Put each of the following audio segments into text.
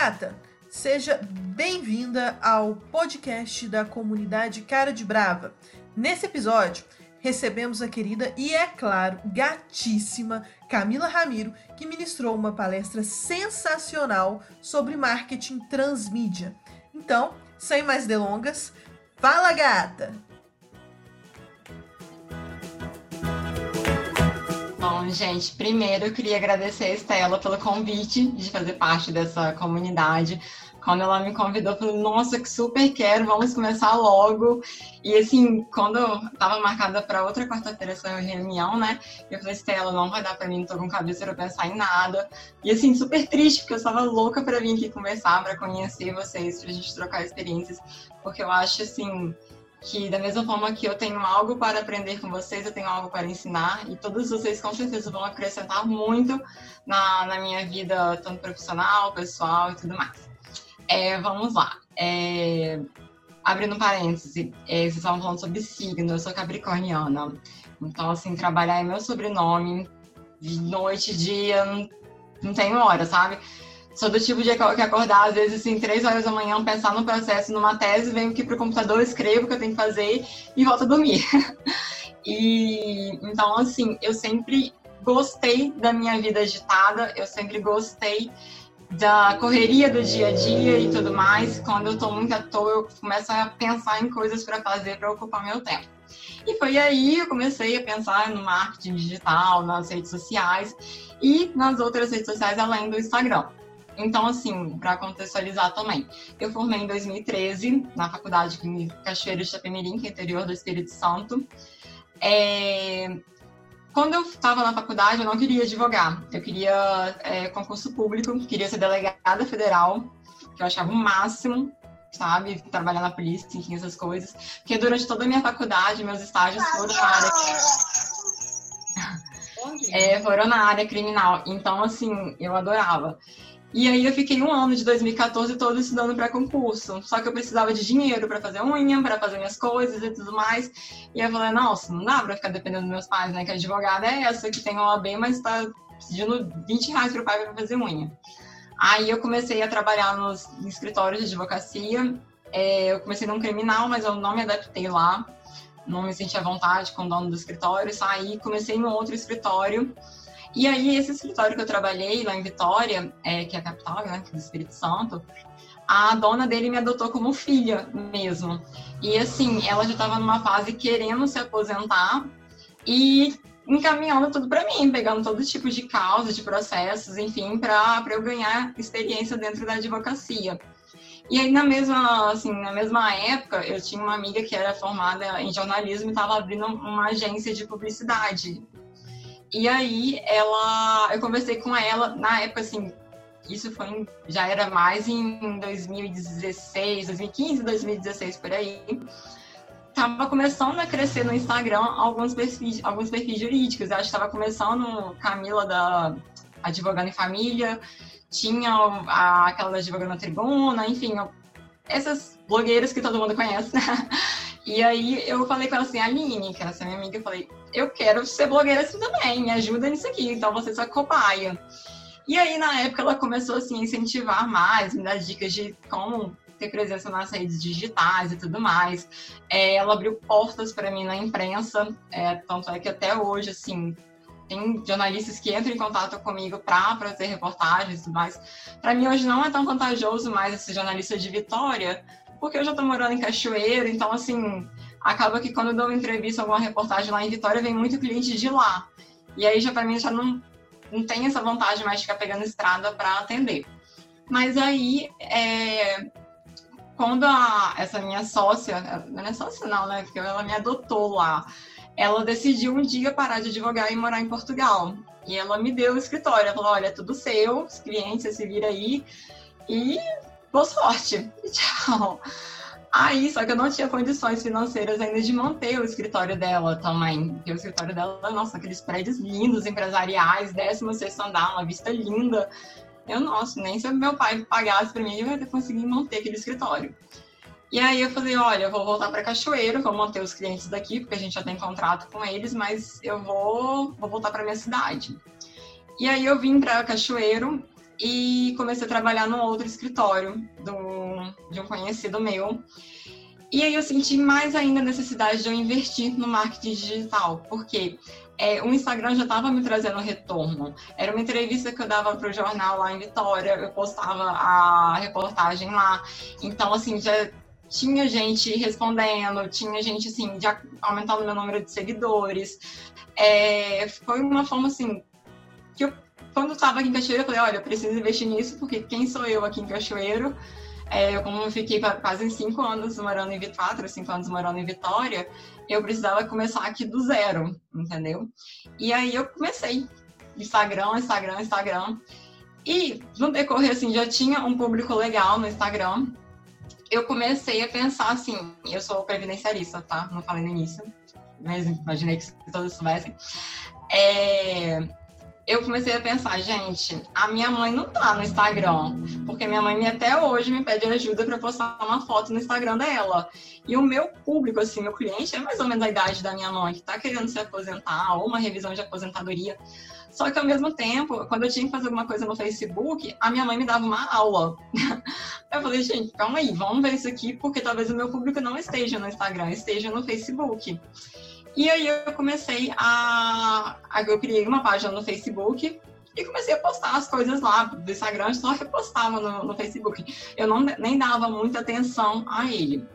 gata! Seja bem-vinda ao podcast da comunidade Cara de Brava. Nesse episódio, recebemos a querida e, é claro, gatíssima Camila Ramiro, que ministrou uma palestra sensacional sobre marketing transmídia. Então, sem mais delongas, fala gata! Bom, gente, primeiro eu queria agradecer a Estela pelo convite de fazer parte dessa comunidade. Quando ela me convidou, eu falei, nossa, que super quero, vamos começar logo. E assim, quando estava marcada para outra quarta-feira essa reunião, né? Eu falei, Estela, não vai dar para mim, não tô com cabeça para pensar em nada. E assim, super triste, porque eu estava louca para vir aqui conversar, para conhecer vocês, para a gente trocar experiências, porque eu acho assim que da mesma forma que eu tenho algo para aprender com vocês, eu tenho algo para ensinar e todos vocês com certeza vão acrescentar muito na, na minha vida, tanto profissional, pessoal e tudo mais. É, vamos lá. É, abrindo parênteses, é, vocês estavam falando sobre signo, eu sou capricorniana. Então, assim, trabalhar é meu sobrenome, de noite, dia, não, não tenho hora, sabe? Sou do tipo de que acordar, às vezes, assim, três horas da manhã, pensar no processo, numa tese, venho aqui pro computador, escrevo o que eu tenho que fazer e volto a dormir. e então, assim, eu sempre gostei da minha vida agitada, eu sempre gostei da correria do dia a dia e tudo mais. Quando eu tô muito à toa, eu começo a pensar em coisas para fazer para ocupar meu tempo. E foi aí eu comecei a pensar no marketing digital, nas redes sociais e nas outras redes sociais além do Instagram. Então, assim, para contextualizar também, eu formei em 2013 na Faculdade Cachoeira de Chapemirim, que é interior do Espírito Santo. É... Quando eu estava na faculdade, eu não queria advogar. Eu queria é, concurso público, queria ser delegada federal, que eu achava o máximo, sabe? Trabalhar na polícia, enfim, essas coisas. Porque durante toda a minha faculdade, meus estágios foram na área... É, foram na área criminal. Então, assim, eu adorava. E aí eu fiquei um ano de 2014 todo estudando para concurso. Só que eu precisava de dinheiro para fazer unha, para fazer minhas coisas e tudo mais. E eu falei, nossa, não dá para ficar dependendo dos meus pais, né? Que a advogada é essa que tem OAB, mas está pedindo 20 reais pro pai para fazer unha. Aí eu comecei a trabalhar nos escritórios de advocacia. É, eu comecei num criminal, mas eu não me adaptei lá. Não me senti à vontade com o dono do escritório. Saí, comecei num outro escritório e aí, esse escritório que eu trabalhei lá em Vitória, é, que é a capital né, do Espírito Santo, a dona dele me adotou como filha mesmo. E assim, ela já estava numa fase querendo se aposentar e encaminhando tudo para mim, pegando todo tipo de causas, de processos, enfim, para eu ganhar experiência dentro da advocacia. E aí, na mesma, assim, na mesma época, eu tinha uma amiga que era formada em jornalismo e estava abrindo uma agência de publicidade e aí ela, eu conversei com ela na época assim, isso foi já era mais em 2016, 2015, 2016 por aí. Tava começando a crescer no Instagram alguns perfis, alguns perfis jurídicos. Eu acho que estava começando Camila da Advogando em Família, tinha a, aquela da Advogando na Tribuna, enfim, essas blogueiras que todo mundo conhece, né? E aí eu falei com ela assim, Aline, que era essa minha amiga, eu falei, eu quero ser blogueira assim também, me ajuda nisso aqui, então você só cobaia. E aí, na época, ela começou assim, a incentivar mais, me dar dicas de como ter presença nas redes digitais e tudo mais. É, ela abriu portas para mim na imprensa, é, tanto é que até hoje, assim, tem jornalistas que entram em contato comigo para fazer reportagens e tudo mais. Para mim, hoje não é tão vantajoso mais esse jornalista de Vitória, porque eu já tô morando em Cachoeiro, então, assim, acaba que quando eu dou uma entrevista, alguma reportagem lá em Vitória, vem muito cliente de lá. E aí, já para mim, já não, não tem essa vantagem mais de ficar pegando estrada para atender. Mas aí, é, quando a, essa minha sócia, não é sócia não, né, porque ela me adotou lá, ela decidiu um dia parar de advogar e morar em Portugal. E ela me deu o escritório, ela falou, olha, é tudo seu, os clientes, você se vira aí. E boa sorte, tchau. Aí, só que eu não tinha condições financeiras ainda de manter o escritório dela também. Porque o escritório dela, nossa, aqueles prédios lindos, empresariais, 16 andar, uma vista linda. Eu, nossa, nem se meu pai pagasse para mim, eu ia conseguir manter aquele escritório. E aí eu falei, olha, eu vou voltar para Cachoeiro, vou manter os clientes daqui, porque a gente já tem contrato com eles, mas eu vou, vou voltar para minha cidade. E aí eu vim para Cachoeiro e comecei a trabalhar num outro escritório do, de um conhecido meu. E aí eu senti mais ainda a necessidade de eu investir no marketing digital, porque é, o Instagram já estava me trazendo retorno. Era uma entrevista que eu dava para o jornal lá em Vitória, eu postava a reportagem lá. Então, assim, já tinha gente respondendo, tinha gente, assim, já aumentando meu número de seguidores. É, foi uma forma, assim, que eu, quando eu estava aqui em Cachoeiro, eu falei, olha, eu preciso investir nisso, porque quem sou eu aqui em Cachoeiro? É, eu, como eu fiquei quase cinco anos morando em Vitória, cinco anos morando em Vitória, eu precisava começar aqui do zero, entendeu? E aí eu comecei Instagram, Instagram, Instagram. E no decorrer, assim, já tinha um público legal no Instagram. Eu comecei a pensar assim, eu sou previdenciarista, tá? Não falei no início, mas imaginei que todos soubessem. É, eu comecei a pensar, gente, a minha mãe não tá no Instagram, porque minha mãe até hoje me pede ajuda para postar uma foto no Instagram dela. E o meu público, assim, meu cliente é mais ou menos a idade da minha mãe, que tá querendo se aposentar, ou uma revisão de aposentadoria. Só que ao mesmo tempo, quando eu tinha que fazer alguma coisa no Facebook, a minha mãe me dava uma aula. eu falei, gente, calma aí, vamos ver isso aqui, porque talvez o meu público não esteja no Instagram, esteja no Facebook. E aí eu comecei a. Eu criei uma página no Facebook e comecei a postar as coisas lá do Instagram, só repostava no, no Facebook. Eu não, nem dava muita atenção a ele.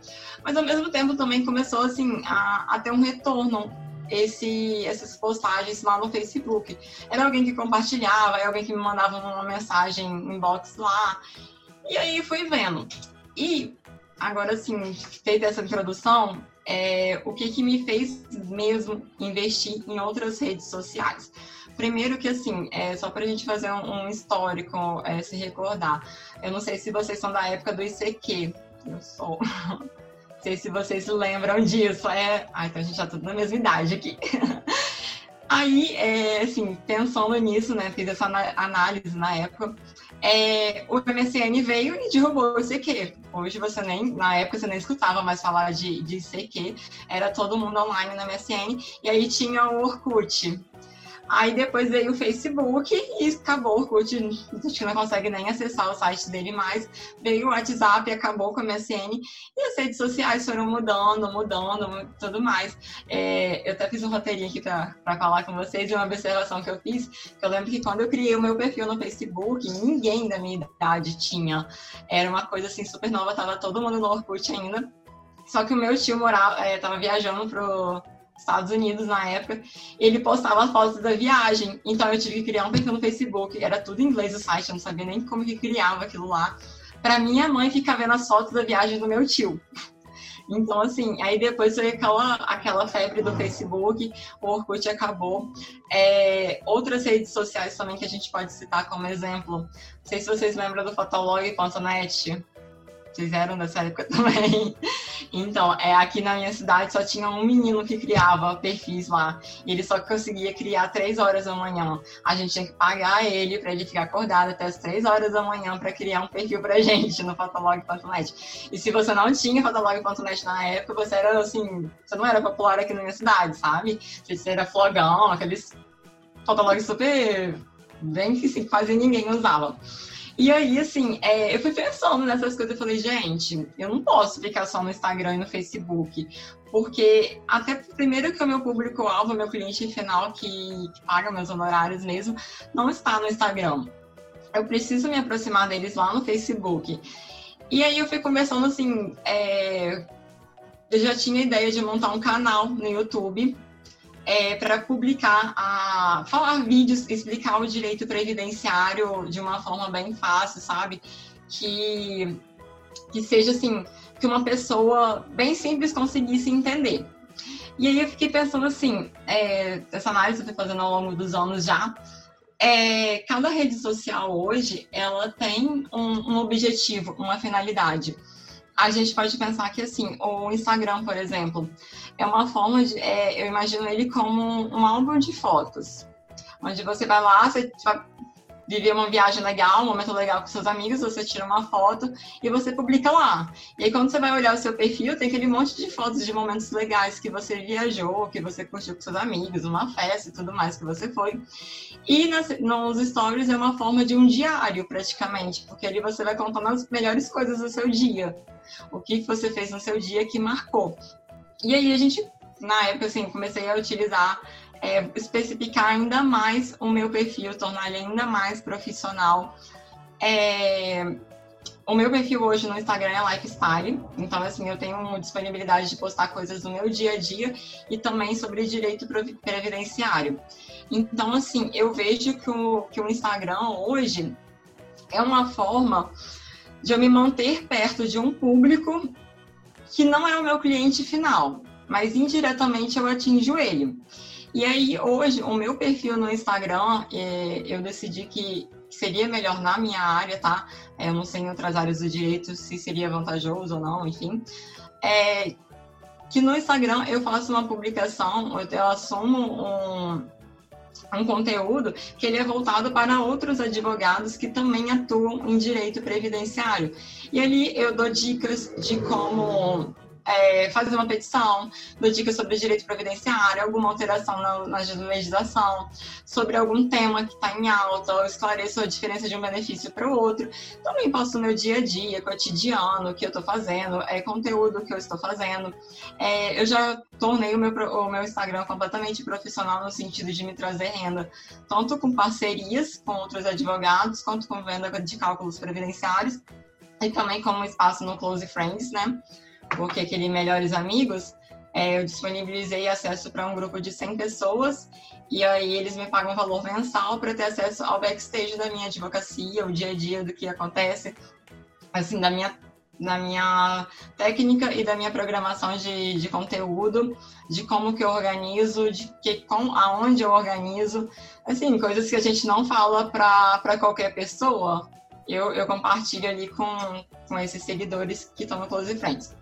Mas ao mesmo tempo também começou assim a, a ter um retorno esse, essas postagens lá no Facebook. Era alguém que compartilhava, era alguém que me mandava uma mensagem inbox lá. E aí fui vendo. E agora assim, feita essa introdução, é, o que, que me fez mesmo investir em outras redes sociais. Primeiro que, assim, é, só para a gente fazer um, um histórico, é, se recordar. Eu não sei se vocês são da época do ICQ. Eu sou. não sei se vocês lembram disso. É... Ah, então a gente já tá tudo na mesma idade aqui. Aí, é, assim, pensando nisso, né, fiz essa análise na época, é, o MSN veio e derrubou o ICQ. Hoje você nem, na época você nem escutava mais falar de, de ICQ, era todo mundo online na MSN, e aí tinha o Orkut. Aí depois veio o Facebook e acabou o Orkut, a gente não consegue nem acessar o site dele mais. Veio o WhatsApp acabou com a MSN. E as redes sociais foram mudando, mudando, tudo mais. É, eu até fiz um roteirinho aqui para falar com vocês de uma observação que eu fiz. Que eu lembro que quando eu criei o meu perfil no Facebook, ninguém da minha idade tinha. Era uma coisa assim super nova, tava todo mundo no Orkut ainda. Só que o meu tio morava, é, tava viajando pro, Estados Unidos na época, ele postava fotos da viagem. Então eu tive que criar um perfil no Facebook, era tudo em inglês o site, eu não sabia nem como que criava aquilo lá. Para minha mãe ficar vendo as fotos da viagem do meu tio. Então, assim, aí depois foi aquela, aquela febre do Facebook, o Orkut acabou. É, outras redes sociais também que a gente pode citar como exemplo. Não sei se vocês lembram do fotolog.net. Vocês eram dessa época também. Então, é, aqui na minha cidade só tinha um menino que criava perfis lá. E ele só conseguia criar três horas da manhã. A gente tinha que pagar ele para ele ficar acordado até as três horas da manhã para criar um perfil pra gente no fotolog.net. E se você não tinha fotolog.net na época, você era assim, você não era popular aqui na minha cidade, sabe? Você era flogão, aqueles fotologs super bem que assim, quase ninguém usava. E aí, assim, é, eu fui pensando nessas coisas e falei, gente, eu não posso ficar só no Instagram e no Facebook. Porque, até primeiro que o meu público-alvo, meu cliente final que, que paga meus honorários mesmo, não está no Instagram. Eu preciso me aproximar deles lá no Facebook. E aí eu fui conversando assim, é, eu já tinha ideia de montar um canal no YouTube é, para publicar, a, falar vídeos, explicar o direito previdenciário de uma forma bem fácil, sabe? Que, que seja assim, que uma pessoa bem simples conseguisse entender. E aí eu fiquei pensando assim, é, essa análise eu estou fazendo ao longo dos anos já, é, cada rede social hoje, ela tem um, um objetivo, uma finalidade a gente pode pensar que, assim, o Instagram, por exemplo, é uma forma de. É, eu imagino ele como um, um álbum de fotos. Onde você vai lá, você vai viver uma viagem legal, um momento legal com seus amigos, você tira uma foto e você publica lá. E aí, quando você vai olhar o seu perfil, tem aquele monte de fotos de momentos legais que você viajou, que você curtiu com seus amigos, uma festa e tudo mais que você foi. E nas, nos stories é uma forma de um diário, praticamente, porque ali você vai contando as melhores coisas do seu dia. O que você fez no seu dia que marcou. E aí a gente, na época, assim, comecei a utilizar é, especificar ainda mais o meu perfil, tornar ele ainda mais profissional. É, o meu perfil hoje no Instagram é lifestyle, então assim, eu tenho disponibilidade de postar coisas do meu dia a dia e também sobre direito previdenciário. Então, assim, eu vejo que o, que o Instagram hoje é uma forma de eu me manter perto de um público que não é o meu cliente final, mas indiretamente eu atinjo ele. E aí, hoje, o meu perfil no Instagram, é, eu decidi que seria melhor na minha área, tá? É, eu não sei em outras áreas do direito se seria vantajoso ou não, enfim. É, que no Instagram eu faço uma publicação, eu assumo um, um conteúdo que ele é voltado para outros advogados que também atuam em direito previdenciário. E ali eu dou dicas de como é, fazer uma petição, dou dicas sobre direito previdenciário, alguma alteração na, na legislação, sobre algum tema que está em alta, ou esclareço a diferença de um benefício para o outro. Também posto meu dia a dia, cotidiano, o que eu estou fazendo, é, conteúdo que eu estou fazendo. É, eu já tornei o meu, o meu Instagram completamente profissional no sentido de me trazer renda, tanto com parcerias com outros advogados, quanto com venda de cálculos previdenciários, e também como espaço no Close Friends, né? Porque aquele Melhores Amigos, é, eu disponibilizei acesso para um grupo de 100 pessoas e aí eles me pagam um valor mensal para ter acesso ao backstage da minha advocacia, o dia a dia do que acontece, assim, da minha, da minha técnica e da minha programação de, de conteúdo, de como que eu organizo, de que, com, aonde eu organizo, assim, coisas que a gente não fala para qualquer pessoa, eu, eu compartilho ali com, com esses seguidores que estão no Close Friends.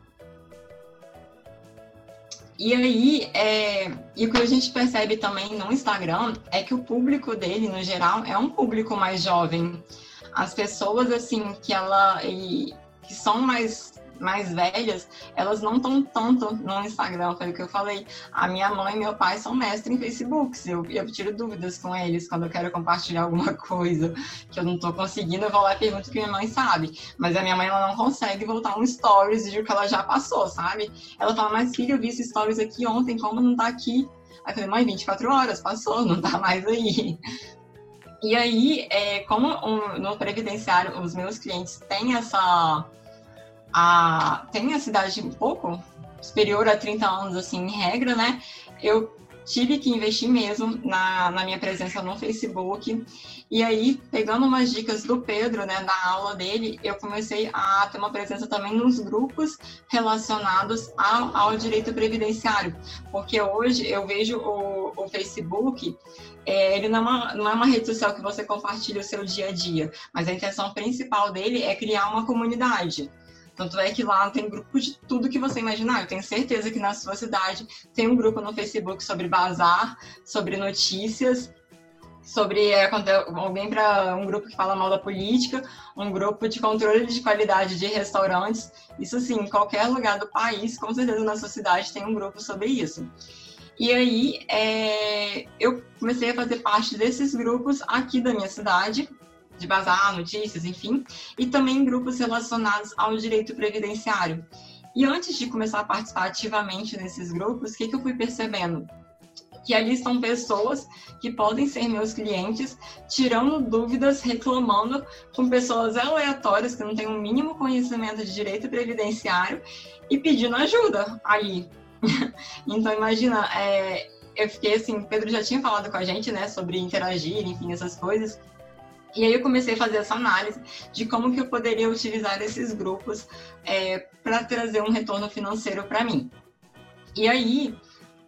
E aí, é, e o que a gente percebe também no Instagram é que o público dele, no geral, é um público mais jovem. As pessoas, assim, que ela. E, que são mais mais velhas, elas não estão tanto no Instagram, foi o que eu falei. A minha mãe e meu pai são mestres em Facebook. Eu, eu tiro dúvidas com eles quando eu quero compartilhar alguma coisa que eu não estou conseguindo, eu vou lá e pergunto que minha mãe sabe. Mas a minha mãe ela não consegue voltar um stories de que ela já passou, sabe? Ela fala, mas filha, eu vi esses stories aqui ontem, como não tá aqui? Aí eu falei, mãe, 24 horas, passou, não tá mais aí. E aí, é, como um, no previdenciário os meus clientes têm essa a, tem a cidade um pouco superior a 30 anos, assim, em regra, né? Eu tive que investir mesmo na, na minha presença no Facebook. E aí, pegando umas dicas do Pedro, né, da aula dele, eu comecei a ter uma presença também nos grupos relacionados ao, ao direito previdenciário. Porque hoje eu vejo o, o Facebook, é, ele não é, uma, não é uma rede social que você compartilha o seu dia a dia, mas a intenção principal dele é criar uma comunidade. Tanto é que lá tem grupo de tudo que você imaginar. Eu tenho certeza que na sua cidade tem um grupo no Facebook sobre bazar, sobre notícias, sobre é, alguém para um grupo que fala mal da política, um grupo de controle de qualidade de restaurantes. Isso sim, em qualquer lugar do país, com certeza na sua cidade tem um grupo sobre isso. E aí é, eu comecei a fazer parte desses grupos aqui da minha cidade, de bazar, notícias, enfim, e também grupos relacionados ao direito previdenciário. E antes de começar a participar ativamente nesses grupos, o que, que eu fui percebendo? que ali são pessoas que podem ser meus clientes, tirando dúvidas, reclamando com pessoas aleatórias que não têm o um mínimo conhecimento de direito previdenciário e pedindo ajuda ali. então, imagina, é, eu fiquei assim, Pedro já tinha falado com a gente, né, sobre interagir, enfim, essas coisas. E aí eu comecei a fazer essa análise de como que eu poderia utilizar esses grupos é, para trazer um retorno financeiro para mim. E aí,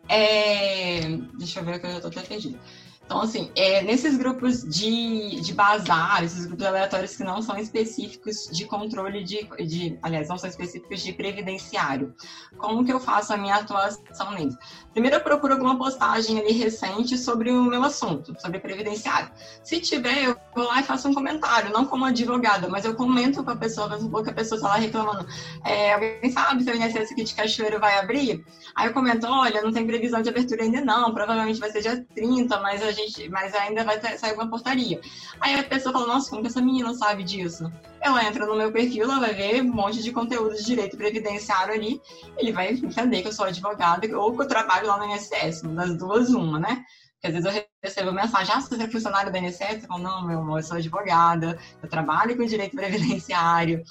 é... deixa eu ver que eu já estou até perdido. Então, assim, é, nesses grupos de, de bazar, esses grupos aleatórios que não são específicos de controle de, de, aliás, não são específicos de previdenciário, como que eu faço a minha atuação neles? Primeiro, eu procuro alguma postagem ali recente sobre o meu assunto, sobre previdenciário. Se tiver, eu vou lá e faço um comentário, não como advogada, mas eu comento com a pessoa, vamos supor que a pessoa está lá reclamando, é, alguém sabe se o INSS aqui de Cachoeiro vai abrir? Aí eu comento, olha, não tem previsão de abertura ainda não, provavelmente vai ser dia 30, mas a gente, mas ainda vai ter, sair uma portaria. Aí a pessoa fala, nossa, como que essa menina sabe disso? Ela entra no meu perfil, ela vai ver um monte de conteúdo de direito previdenciário ali, ele vai entender que eu sou advogada ou que eu trabalho lá no INSS, das duas, uma, né? Porque às vezes eu recebo mensagem, ah, você é funcionário do INSS? Eu falo, não, meu amor, eu sou advogada, eu trabalho com direito previdenciário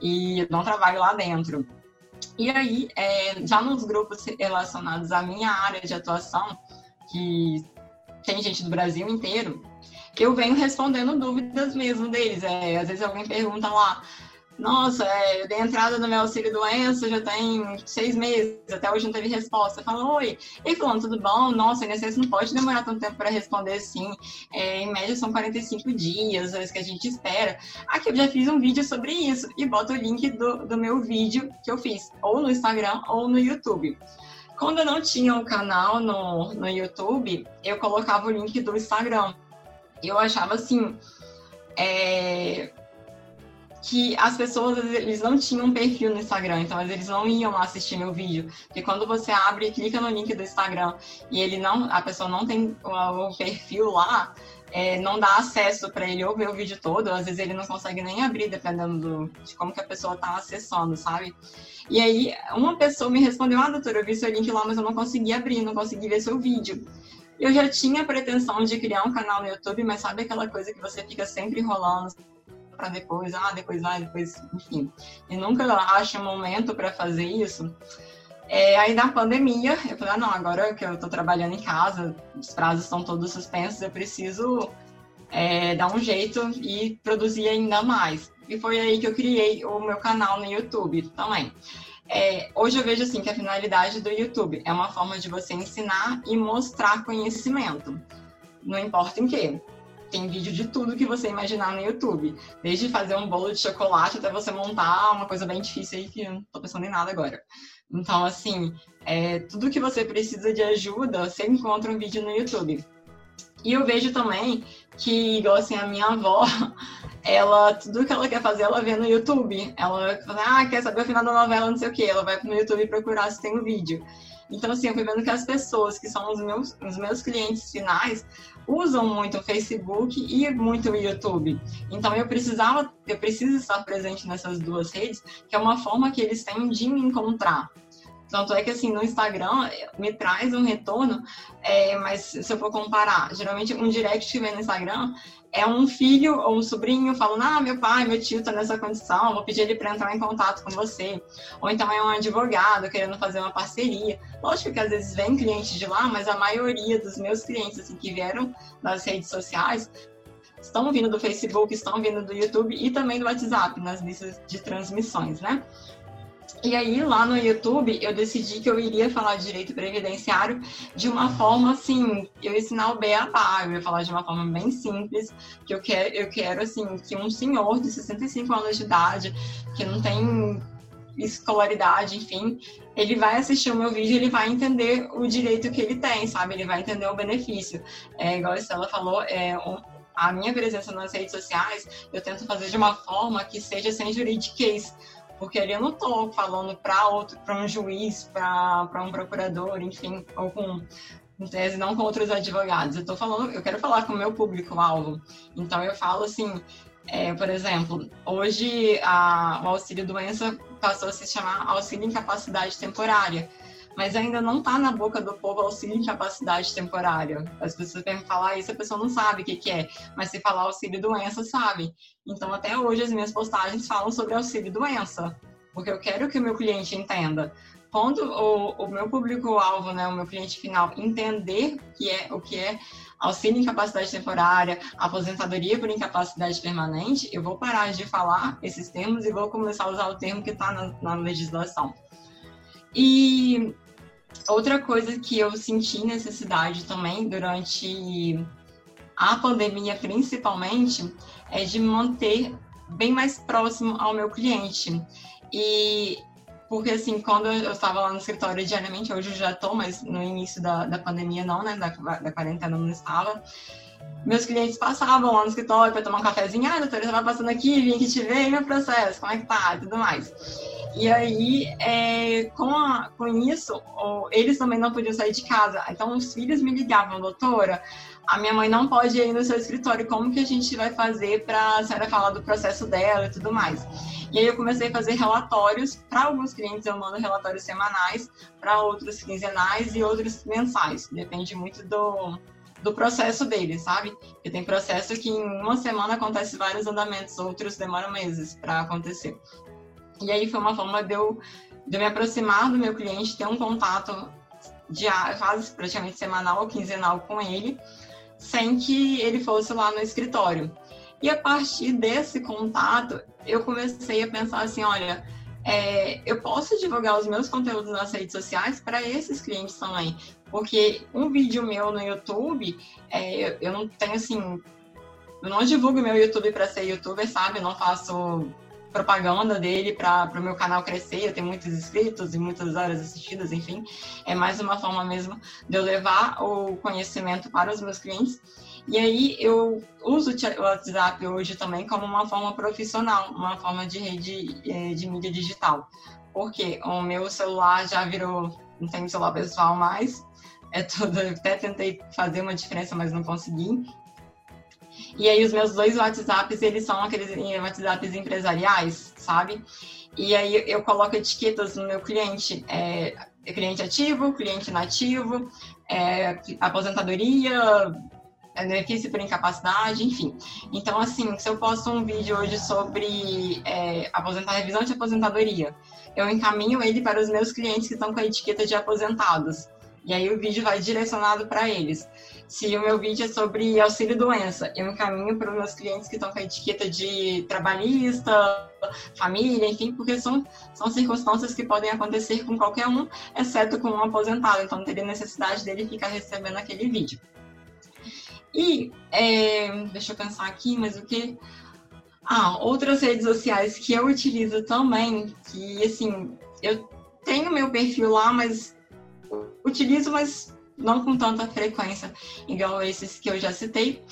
e eu não trabalho lá dentro. E aí, é, já nos grupos relacionados à minha área de atuação, que tem gente do Brasil inteiro, eu venho respondendo dúvidas mesmo deles. É, às vezes alguém pergunta lá, nossa, é, eu dei entrada no meu auxílio doença, já tem seis meses, até hoje não teve resposta. Fala, oi. E falando, tudo bom? Nossa, o INSS não pode demorar tanto tempo para responder assim. É, em média são 45 dias, é isso que a gente espera. Aqui eu já fiz um vídeo sobre isso e boto o link do, do meu vídeo que eu fiz, ou no Instagram ou no YouTube. Quando eu não tinha um canal no, no YouTube, eu colocava o link do Instagram. Eu achava assim. É, que as pessoas eles não tinham perfil no Instagram, então eles não iam assistir meu vídeo. Porque quando você abre e clica no link do Instagram e ele não, a pessoa não tem o perfil lá, é, não dá acesso para ele ou ver o vídeo todo, às vezes ele não consegue nem abrir, dependendo do, de como que a pessoa está acessando, sabe? E aí, uma pessoa me respondeu, ah, doutora, eu vi seu link lá, mas eu não consegui abrir, não consegui ver seu vídeo. Eu já tinha pretensão de criar um canal no YouTube, mas sabe aquela coisa que você fica sempre enrolando, para depois, ah, depois vai, depois, enfim. E nunca acha um momento para fazer isso. É, aí na pandemia, eu falei, ah, não, agora que eu estou trabalhando em casa, os prazos estão todos suspensos, eu preciso é, dar um jeito e produzir ainda mais. E foi aí que eu criei o meu canal no YouTube também. É, hoje eu vejo assim que a finalidade do YouTube é uma forma de você ensinar e mostrar conhecimento. Não importa em quê tem vídeo de tudo que você imaginar no YouTube. Desde fazer um bolo de chocolate até você montar uma coisa bem difícil aí que eu não tô pensando em nada agora. Então, assim, é, tudo que você precisa de ajuda, você encontra um vídeo no YouTube. E eu vejo também que, igual assim, a minha avó, ela, tudo que ela quer fazer, ela vê no YouTube. Ela fala, ah, quer saber o final da novela, não sei o quê. Ela vai no YouTube procurar se tem um vídeo. Então, assim, eu fui vendo que as pessoas que são os meus, os meus clientes finais usam muito o Facebook e muito o YouTube. Então, eu precisava, eu preciso estar presente nessas duas redes, que é uma forma que eles têm de me encontrar. Tanto é que, assim, no Instagram me traz um retorno, é, mas se eu for comparar, geralmente um direct que vem no Instagram é um filho ou um sobrinho falando: Ah, meu pai, meu tio tá nessa condição, vou pedir ele para entrar em contato com você. Ou então é um advogado querendo fazer uma parceria. Lógico que às vezes vem cliente de lá, mas a maioria dos meus clientes assim, que vieram das redes sociais estão vindo do Facebook, estão vindo do YouTube e também do WhatsApp, nas listas de transmissões, né? E aí, lá no YouTube, eu decidi que eu iria falar de direito previdenciário de uma forma assim, eu ensinar o beabá, eu ia falar de uma forma bem simples, que eu quero, eu quero assim, que um senhor de 65 anos de idade, que não tem escolaridade, enfim, ele vai assistir o meu vídeo, ele vai entender o direito que ele tem, sabe? Ele vai entender o benefício. É, igual a Estela falou, é, a minha presença nas redes sociais, eu tento fazer de uma forma que seja sem juridiquês, porque eu não estou falando para outro, para um juiz, para um procurador, enfim, ou com em tese não com outros advogados. Eu estou falando, eu quero falar com o meu público-alvo. Então eu falo assim, é, por exemplo, hoje a, o auxílio doença passou a se chamar auxílio incapacidade temporária mas ainda não está na boca do povo auxílio incapacidade temporária. As pessoas vêm falar isso, a pessoa não sabe o que, que é, mas se falar auxílio doença, sabe. Então, até hoje, as minhas postagens falam sobre auxílio doença, porque eu quero que o meu cliente entenda. Quando o, o meu público-alvo, né, o meu cliente final, entender que é, o que é auxílio incapacidade temporária, aposentadoria por incapacidade permanente, eu vou parar de falar esses termos e vou começar a usar o termo que está na, na legislação. E outra coisa que eu senti necessidade também durante a pandemia, principalmente, é de manter bem mais próximo ao meu cliente. E porque assim, quando eu estava lá no escritório diariamente, hoje eu já estou, mas no início da, da pandemia não, né? Da, da quarentena não estava. Meus clientes passavam lá no escritório para tomar um cafezinho. Ah, doutora, você vai passando aqui, vim aqui te ver, e meu processo, como é que tá? E tudo mais. E aí, é, com, a, com isso, eles também não podiam sair de casa. Então, os filhos me ligavam, doutora, a minha mãe não pode ir no seu escritório, como que a gente vai fazer para a senhora falar do processo dela e tudo mais? E aí eu comecei a fazer relatórios, para alguns clientes eu mando relatórios semanais, para outros quinzenais e outros mensais, depende muito do, do processo deles, sabe? Porque tem processo que em uma semana acontece vários andamentos, outros demoram meses para acontecer. E aí foi uma forma de eu, de eu me aproximar do meu cliente, ter um contato diário, quase praticamente semanal ou quinzenal com ele, sem que ele fosse lá no escritório. E a partir desse contato, eu comecei a pensar assim: olha, é, eu posso divulgar os meus conteúdos nas redes sociais para esses clientes também. Porque um vídeo meu no YouTube, é, eu, eu, não tenho assim. Eu não divulgo meu YouTube para ser youtuber, sabe? Eu não faço propaganda dele para o meu canal crescer, eu tenho muitos inscritos e muitas horas assistidas, enfim. É mais uma forma mesmo de eu levar o conhecimento para os meus clientes. E aí eu uso o WhatsApp hoje também como uma forma profissional, uma forma de rede eh, de mídia digital. Porque o meu celular já virou, não tem celular pessoal mais, é tudo, eu até tentei fazer uma diferença, mas não consegui. E aí os meus dois WhatsApps, eles são aqueles WhatsApps empresariais, sabe? E aí eu coloco etiquetas no meu cliente, é, cliente ativo, cliente nativo, é, aposentadoria, benefício por incapacidade, enfim. Então, assim, se eu posto um vídeo hoje sobre é, aposentar, revisão de aposentadoria, eu encaminho ele para os meus clientes que estão com a etiqueta de aposentados. E aí o vídeo vai direcionado para eles. Se o meu vídeo é sobre auxílio doença, eu encaminho para os meus clientes que estão com a etiqueta de trabalhista, família, enfim, porque são, são circunstâncias que podem acontecer com qualquer um, exceto com um aposentado. Então não teria necessidade dele ficar recebendo aquele vídeo. E é, deixa eu pensar aqui, mas o que? Ah, outras redes sociais que eu utilizo também, que assim, eu tenho meu perfil lá, mas utilizo, mas não com tanta frequência, igual esses que eu já citei,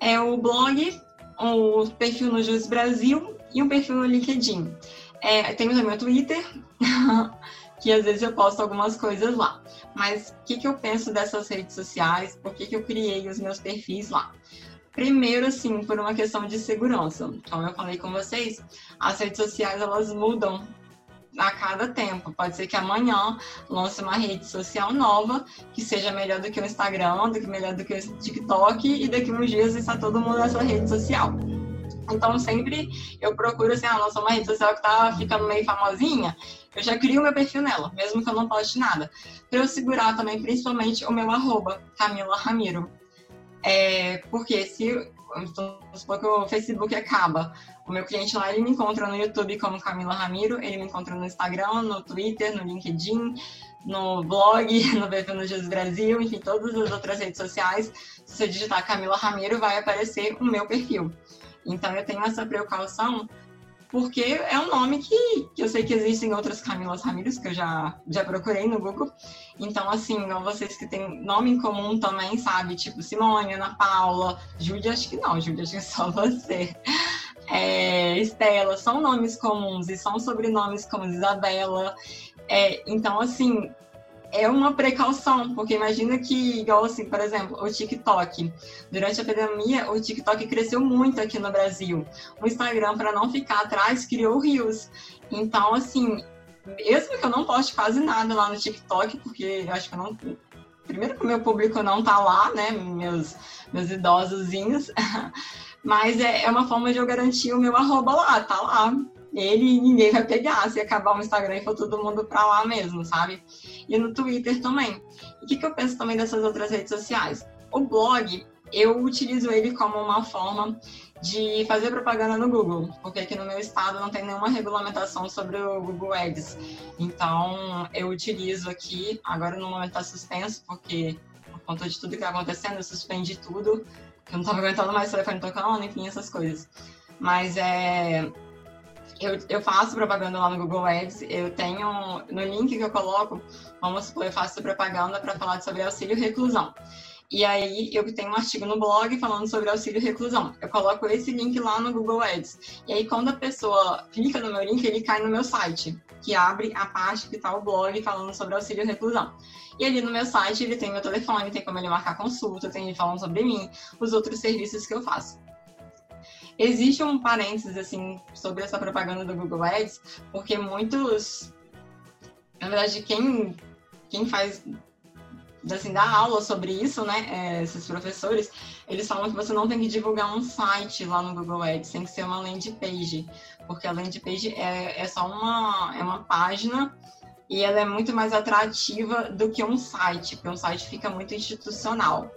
é o blog, o perfil no Jus Brasil e o perfil no LinkedIn. É, tenho também o Twitter, que às vezes eu posto algumas coisas lá. Mas o que, que eu penso dessas redes sociais? Por que, que eu criei os meus perfis lá? Primeiro, assim, por uma questão de segurança. Como eu falei com vocês, as redes sociais elas mudam a cada tempo. Pode ser que amanhã lance uma rede social nova que seja melhor do que o Instagram, do que melhor do que o TikTok e daqui uns dias está todo mundo nessa rede social. Então sempre eu procuro assim, ah, nossa, uma rede social que tá ficando meio famosinha, eu já crio meu perfil nela, mesmo que eu não poste nada. Para eu segurar também, principalmente, o meu arroba, Camila Ramiro. É, porque se supor que o Facebook acaba, o meu cliente lá, ele me encontra no YouTube como Camila Ramiro, ele me encontra no Instagram, no Twitter, no LinkedIn, no blog, no VP no Jesus Brasil, enfim, todas as outras redes sociais. Se você digitar Camila Ramiro, vai aparecer o meu perfil. Então eu tenho essa precaução porque é um nome que, que eu sei que existem outras Camilas Ramírez, que eu já, já procurei no Google. Então, assim, vocês que têm nome em comum também, sabe? Tipo Simone, Ana Paula, Júlia, acho que não, Júlia, acho que é só você. É, Estela, são nomes comuns e são sobrenomes como Isabela. É, então, assim, é uma precaução, porque imagina que, igual assim, por exemplo, o TikTok. Durante a pandemia, o TikTok cresceu muito aqui no Brasil. O Instagram, para não ficar atrás, criou Reels. Então, assim, mesmo que eu não poste quase nada lá no TikTok, porque eu acho que eu não. Primeiro que o meu público não tá lá, né? Meus, meus idosozinhos. Mas é, é uma forma de eu garantir o meu arroba lá, tá lá ele ninguém vai pegar se acabar o Instagram e for todo mundo pra lá mesmo, sabe? E no Twitter também. E o que, que eu penso também dessas outras redes sociais? O blog, eu utilizo ele como uma forma de fazer propaganda no Google, porque aqui no meu estado não tem nenhuma regulamentação sobre o Google Ads. Então, eu utilizo aqui, agora no momento está suspenso, porque por conta de tudo que está acontecendo, eu suspendi tudo, eu não estava aguentando mais o telefone tocando, enfim, essas coisas. Mas é, eu, eu faço propaganda lá no Google Ads, eu tenho, no link que eu coloco, vamos supor, eu faço propaganda para falar sobre auxílio reclusão. E aí eu tenho um artigo no blog falando sobre auxílio reclusão. Eu coloco esse link lá no Google Ads. E aí quando a pessoa clica no meu link, ele cai no meu site, que abre a parte que está o blog falando sobre auxílio reclusão. E ali no meu site ele tem meu telefone, tem como ele marcar consulta, tem ele falando sobre mim, os outros serviços que eu faço. Existe um parênteses assim sobre essa propaganda do Google Ads, porque muitos na verdade, quem, quem faz assim, dar aula sobre isso, né? É, esses professores, eles falam que você não tem que divulgar um site lá no Google Ads, tem que ser uma landing page, porque a landing page é, é só uma, é uma página e ela é muito mais atrativa do que um site, porque um site fica muito institucional.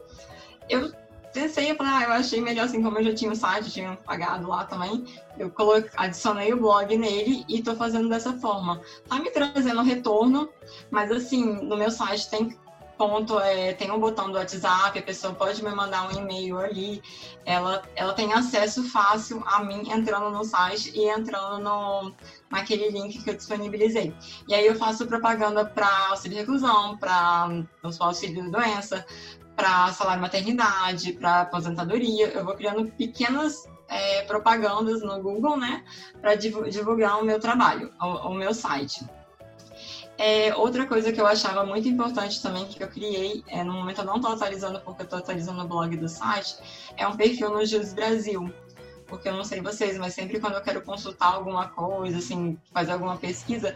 Eu pensei, eu falei, ah, eu achei melhor assim, como eu já tinha o site, tinha pagado lá também, eu coloquei, adicionei o blog nele e tô fazendo dessa forma. Tá me trazendo retorno, mas assim, no meu site tem ponto é, tem um botão do WhatsApp, a pessoa pode me mandar um e-mail ali, ela, ela tem acesso fácil a mim entrando no site e entrando no, naquele link que eu disponibilizei. E aí eu faço propaganda para auxílio reclusão, para auxílio de doença, para salário maternidade, para aposentadoria. Eu vou criando pequenas é, propagandas no Google, né, para divulgar o meu trabalho, o, o meu site. É, outra coisa que eu achava muito importante também, que eu criei, é, no momento eu não estou atualizando porque eu estou atualizando o blog do site, é um perfil no Jus Brasil. Porque eu não sei vocês, mas sempre quando eu quero consultar alguma coisa, assim, fazer alguma pesquisa,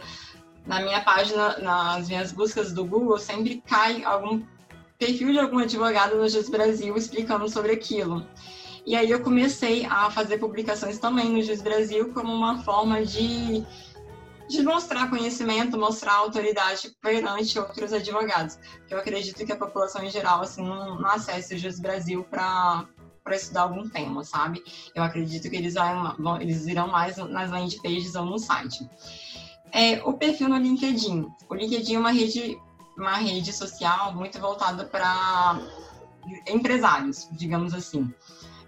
na minha página, nas minhas buscas do Google, sempre cai algum perfil de algum advogado no Jus Brasil explicando sobre aquilo. E aí eu comecei a fazer publicações também no Jus Brasil como uma forma de de mostrar conhecimento, mostrar autoridade perante outros advogados. Eu acredito que a população em geral assim não, não acessa o Jus Brasil para para estudar algum tema, sabe? Eu acredito que eles, vão, eles irão mais nas landing pages ou no site. É, o perfil no LinkedIn. O LinkedIn é uma rede, uma rede social muito voltada para empresários, digamos assim.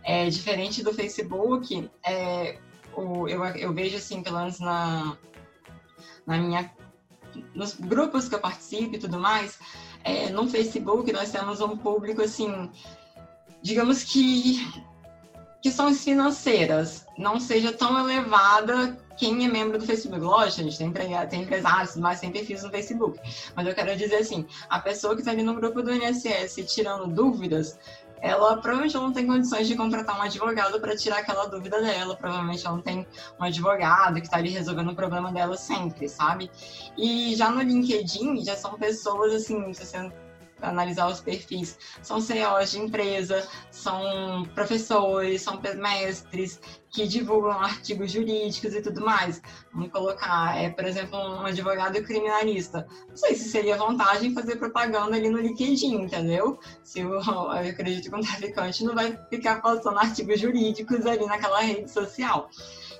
É diferente do Facebook, é, o, eu, eu vejo assim, pelo menos na, na minha, nos grupos que eu participo e tudo mais, é, no Facebook nós temos um público assim, digamos que questões financeiras não seja tão elevada quem é membro do Facebook. Lógico, a gente tem, tem empresários, mas tem perfis no Facebook. Mas eu quero dizer assim, a pessoa que está ali no grupo do INSS tirando dúvidas, ela provavelmente não tem condições de contratar um advogado para tirar aquela dúvida dela. Provavelmente ela não tem um advogado que está ali resolvendo o problema dela sempre, sabe? E já no LinkedIn, já são pessoas assim, você analisar os perfis, são CEOs de empresa, são professores, são mestres que divulgam artigos jurídicos e tudo mais. Vamos colocar, é, por exemplo, um advogado criminalista. Não sei se seria vantagem fazer propaganda ali no LinkedIn, entendeu? Se eu, eu acredito que um traficante não vai ficar postando artigos jurídicos ali naquela rede social.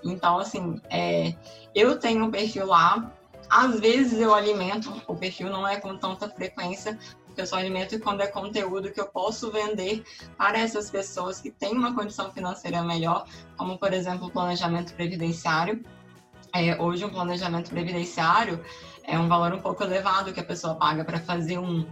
Então, assim, é, eu tenho um perfil lá, às vezes eu alimento o perfil, não é com tanta frequência, porque eu só alimento quando é conteúdo que eu posso vender para essas pessoas que têm uma condição financeira melhor, como, por exemplo, o planejamento previdenciário. É, hoje, um planejamento previdenciário é um valor um pouco elevado que a pessoa paga para fazer um.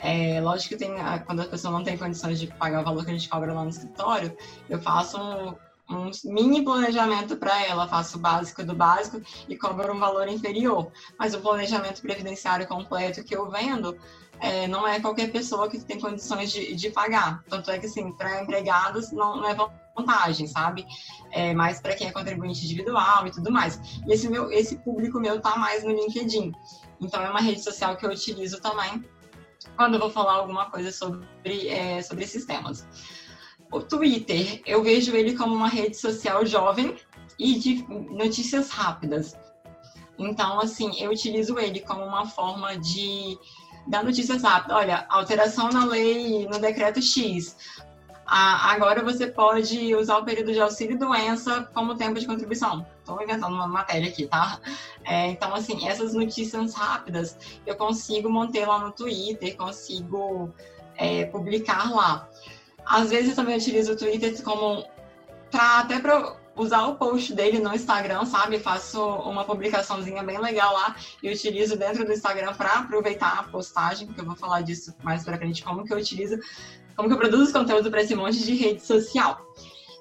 É, lógico que tem, quando a pessoa não tem condições de pagar o valor que a gente cobra lá no escritório, eu faço um, um mini planejamento para ela, faço o básico do básico e cobro um valor inferior. Mas o planejamento previdenciário completo que eu vendo, é, não é qualquer pessoa que tem condições de, de pagar. Tanto é que, assim, para empregados não, não é vantagem, sabe? É mais para quem é contribuinte individual e tudo mais. E esse, meu, esse público meu tá mais no LinkedIn. Então, é uma rede social que eu utilizo também quando eu vou falar alguma coisa sobre, é, sobre esses temas. O Twitter, eu vejo ele como uma rede social jovem e de notícias rápidas. Então, assim, eu utilizo ele como uma forma de dar notícias rápidas. Olha, alteração na lei, no decreto X. agora você pode usar o período de auxílio doença como tempo de contribuição. Estou inventando uma matéria aqui, tá? É, então, assim, essas notícias rápidas eu consigo manter lá no Twitter, consigo é, publicar lá. Às vezes eu também utilizo o Twitter como para até para usar o post dele no Instagram, sabe? Faço uma publicaçãozinha bem legal lá e utilizo dentro do Instagram para aproveitar a postagem, que eu vou falar disso mais para frente, como que eu utilizo, como que eu produzo conteúdo para esse monte de rede social.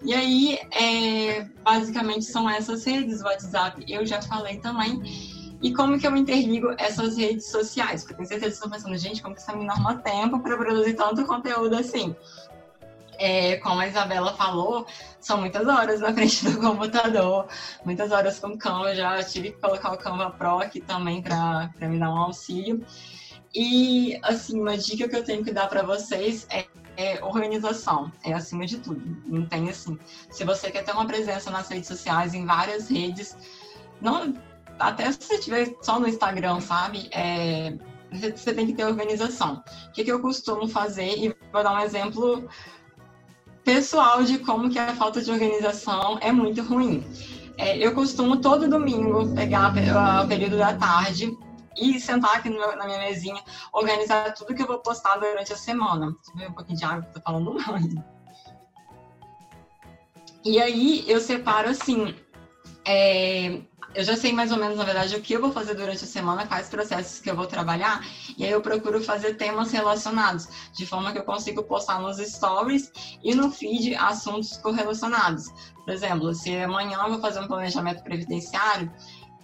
E aí, é, basicamente são essas redes, WhatsApp, eu já falei também. E como que eu interligo essas redes sociais? Porque tenho certeza que estão pensando, gente, como que essa menina arruma tempo para produzir tanto conteúdo assim? É, como a Isabela falou, são muitas horas na frente do computador, muitas horas com Canva. Já tive que colocar o Canva Pro aqui também para me dar um auxílio. E, assim, uma dica que eu tenho que dar para vocês é, é, organização, é acima de tudo. Não tem assim. Se você quer ter uma presença nas redes sociais, em várias redes, não, até se você estiver só no Instagram, sabe? É, você tem que ter organização. O que, que eu costumo fazer? E vou dar um exemplo pessoal de como que a falta de organização é muito ruim. É, eu costumo todo domingo pegar o período da tarde e sentar aqui meu, na minha mesinha, organizar tudo que eu vou postar durante a semana. Deixa eu ver um pouquinho de água que eu tô falando muito. E aí eu separo assim, é, eu já sei mais ou menos, na verdade, o que eu vou fazer durante a semana, quais processos que eu vou trabalhar, e aí eu procuro fazer temas relacionados, de forma que eu consigo postar nos stories e no feed assuntos correlacionados. Por exemplo, se amanhã eu vou fazer um planejamento previdenciário,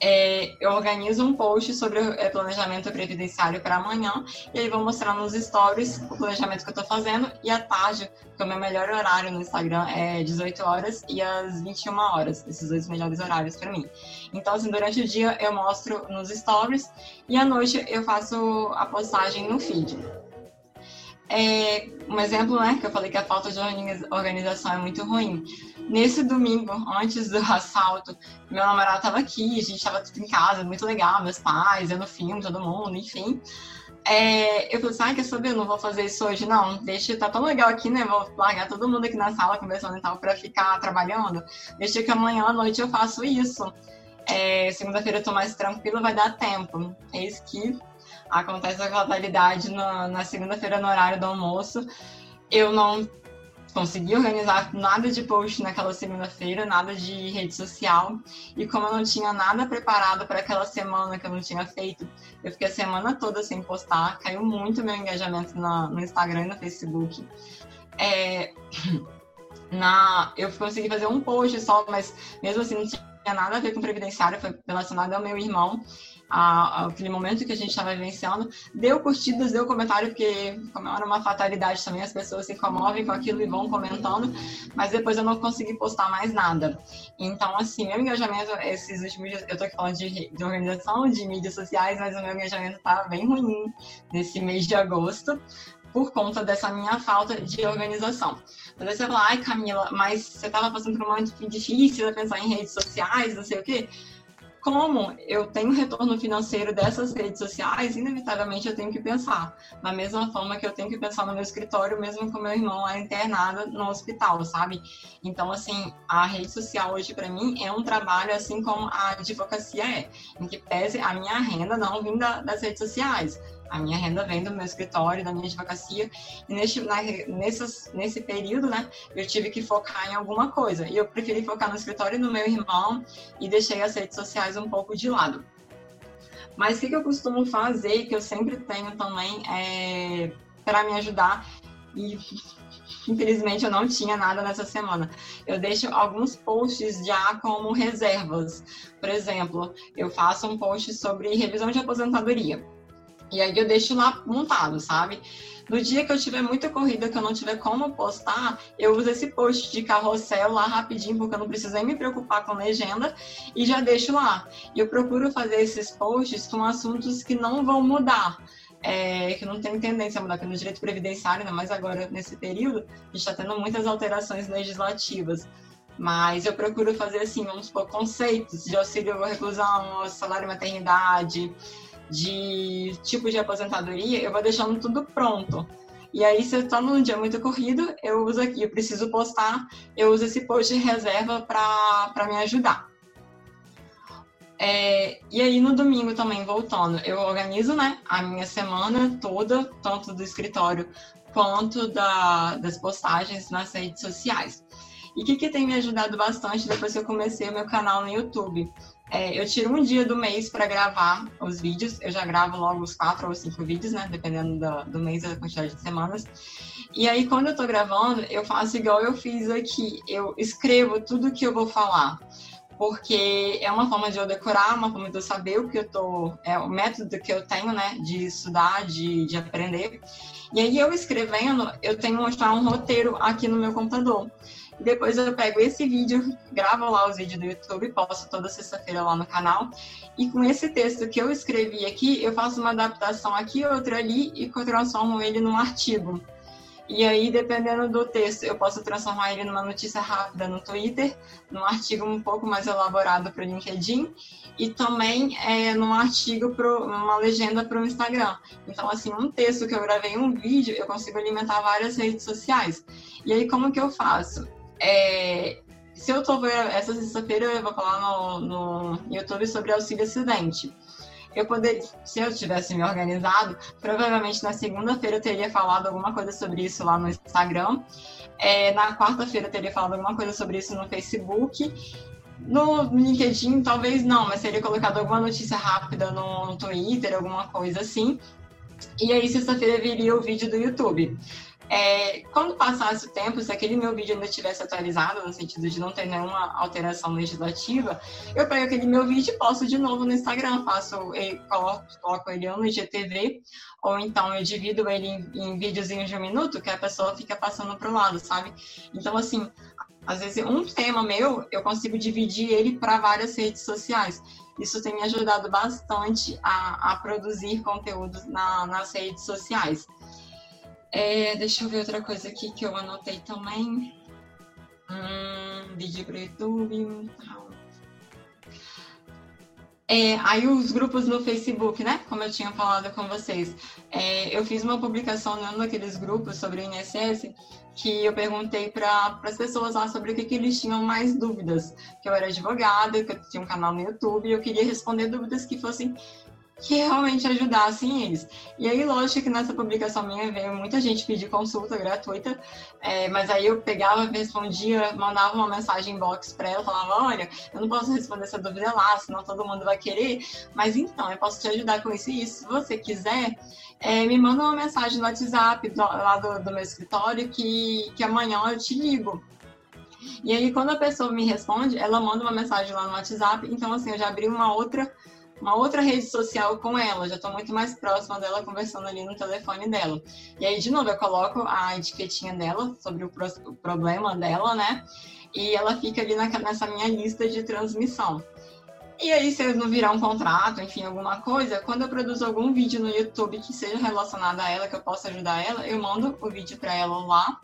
é, eu organizo um post sobre é, planejamento previdenciário para amanhã e aí vou mostrar nos stories o planejamento que eu estou fazendo e à tarde, que é o meu melhor horário no Instagram é 18 horas e às 21 horas, esses dois melhores horários para mim. Então, assim, durante o dia eu mostro nos stories e à noite eu faço a postagem no feed. É, um exemplo, né, que eu falei que a falta de organização é muito ruim. Nesse domingo, antes do assalto, meu namorado estava aqui, a gente estava tudo em casa, muito legal, meus pais, eu no filme, todo mundo, enfim. É, eu falei assim, ah, quer saber, eu não vou fazer isso hoje, não. Deixa, tá tão legal aqui, né? Vou largar todo mundo aqui na sala conversando e tal para ficar trabalhando. Deixa que amanhã à noite eu faço isso. É, Segunda-feira eu tô mais tranquila, vai dar tempo. É isso que acontece a fatalidade na, na segunda-feira no horário do almoço. Eu não consegui organizar nada de post naquela segunda-feira, nada de rede social. E como eu não tinha nada preparado para aquela semana que eu não tinha feito, eu fiquei a semana toda sem postar. Caiu muito meu engajamento na, no Instagram e no Facebook. É, na, eu consegui fazer um post só, mas mesmo assim não tinha nada a ver com previdenciário, foi relacionado ao meu irmão aquele momento que a gente estava vivenciando. Deu curtidas, deu comentário, porque como era uma fatalidade também, as pessoas se comovem com aquilo e vão comentando, mas depois eu não consegui postar mais nada. Então, assim, meu engajamento, esses últimos dias, eu tô aqui falando de, de organização, de mídias sociais, mas o meu engajamento tá bem ruim nesse mês de agosto por conta dessa minha falta de organização. Às vezes você fala, ai Camila, mas você estava passando por um momento difícil, pensar em redes sociais, não sei o quê como eu tenho retorno financeiro dessas redes sociais, inevitavelmente eu tenho que pensar. Da mesma forma que eu tenho que pensar no meu escritório, mesmo com meu irmão lá internado no hospital, sabe? Então, assim, a rede social hoje para mim é um trabalho assim como a advocacia é, em que pese a minha renda não vinda das redes sociais, a minha renda vem do meu escritório, da minha advocacia. E nesse, na, nesse período, né, eu tive que focar em alguma coisa. E eu preferi focar no escritório do meu irmão e deixei as redes sociais um pouco de lado. Mas o que, que eu costumo fazer, que eu sempre tenho também, é, para me ajudar, e infelizmente eu não tinha nada nessa semana. Eu deixo alguns posts já como reservas. Por exemplo, eu faço um post sobre revisão de aposentadoria. E aí eu deixo lá montado, sabe? No dia que eu tiver muita corrida, que eu não tiver como postar, eu uso esse post de carrossel lá rapidinho, porque eu não preciso nem me preocupar com legenda, e já deixo lá. E eu procuro fazer esses posts com assuntos que não vão mudar. É, que não tem tendência a mudar, que no direito previdenciário, ainda mais agora nesse período, a gente está tendo muitas alterações legislativas. Mas eu procuro fazer assim, vamos supor, conceitos de auxílio reclusão, salário maternidade, de tipo de aposentadoria, eu vou deixando tudo pronto. E aí, se eu estou num dia muito corrido, eu uso aqui, eu preciso postar, eu uso esse post de reserva para me ajudar. É, e aí no domingo também, voltando, eu organizo né, a minha semana toda, tanto do escritório quanto da, das postagens nas redes sociais. E o que, que tem me ajudado bastante depois que eu comecei o meu canal no YouTube? É, eu tiro um dia do mês para gravar os vídeos. Eu já gravo logo os quatro ou cinco vídeos, né? Dependendo do, do mês, da quantidade de semanas. E aí, quando eu tô gravando, eu faço igual eu fiz aqui. Eu escrevo tudo que eu vou falar porque é uma forma de eu decorar, uma forma de eu saber o que eu tô, é o método que eu tenho, né, de estudar, de, de aprender. E aí eu escrevendo, eu tenho mostrar um roteiro aqui no meu computador. Depois eu pego esse vídeo, gravo lá os vídeos do YouTube, posto toda sexta-feira lá no canal. E com esse texto que eu escrevi aqui, eu faço uma adaptação aqui, outra ali e transformo ele num artigo. E aí, dependendo do texto, eu posso transformar ele numa notícia rápida no Twitter, num artigo um pouco mais elaborado para o LinkedIn e também é, num artigo, pro, uma legenda para o Instagram. Então, assim, um texto que eu gravei, um vídeo, eu consigo alimentar várias redes sociais. E aí, como que eu faço? É, se eu tô essa sexta-feira, eu vou falar no, no YouTube sobre auxílio acidente eu poderia, se eu tivesse me organizado, provavelmente na segunda-feira eu teria falado alguma coisa sobre isso lá no Instagram. É, na quarta-feira eu teria falado alguma coisa sobre isso no Facebook. No LinkedIn, talvez não, mas teria colocado alguma notícia rápida no, no Twitter, alguma coisa assim. E aí, sexta-feira, viria o vídeo do YouTube. É, quando passasse o tempo, se aquele meu vídeo ainda tivesse atualizado, no sentido de não ter nenhuma alteração legislativa, eu pego aquele meu vídeo e posto de novo no Instagram, faço, coloco, coloco ele no IGTV, ou então eu divido ele em, em videozinhos de um minuto, que a pessoa fica passando para o lado, sabe? Então, assim, às vezes um tema meu, eu consigo dividir ele para várias redes sociais. Isso tem me ajudado bastante a, a produzir conteúdos na, nas redes sociais. É, deixa eu ver outra coisa aqui que eu anotei também. Hum, vídeo para YouTube. É, aí os grupos no Facebook, né? Como eu tinha falado com vocês. É, eu fiz uma publicação num daqueles grupos sobre o INSS que eu perguntei para as pessoas lá sobre o que, que eles tinham mais dúvidas. Que eu era advogada, que eu tinha um canal no YouTube e eu queria responder dúvidas que fossem que realmente ajudassem eles. E aí, lógico que nessa publicação minha veio muita gente pedir consulta gratuita, é, mas aí eu pegava, respondia, mandava uma mensagem inbox para ela, falava, olha, eu não posso responder essa dúvida lá, senão todo mundo vai querer, mas então, eu posso te ajudar com isso e isso. Se você quiser, é, me manda uma mensagem no WhatsApp do, lá do, do meu escritório que, que amanhã eu te ligo. E aí, quando a pessoa me responde, ela manda uma mensagem lá no WhatsApp. Então, assim, eu já abri uma outra uma outra rede social com ela, já estou muito mais próxima dela conversando ali no telefone dela. E aí, de novo, eu coloco a etiquetinha dela sobre o, pro, o problema dela, né? E ela fica ali na, nessa minha lista de transmissão. E aí, se não virar um contrato, enfim, alguma coisa, quando eu produzo algum vídeo no YouTube que seja relacionado a ela, que eu possa ajudar ela, eu mando o vídeo para ela lá.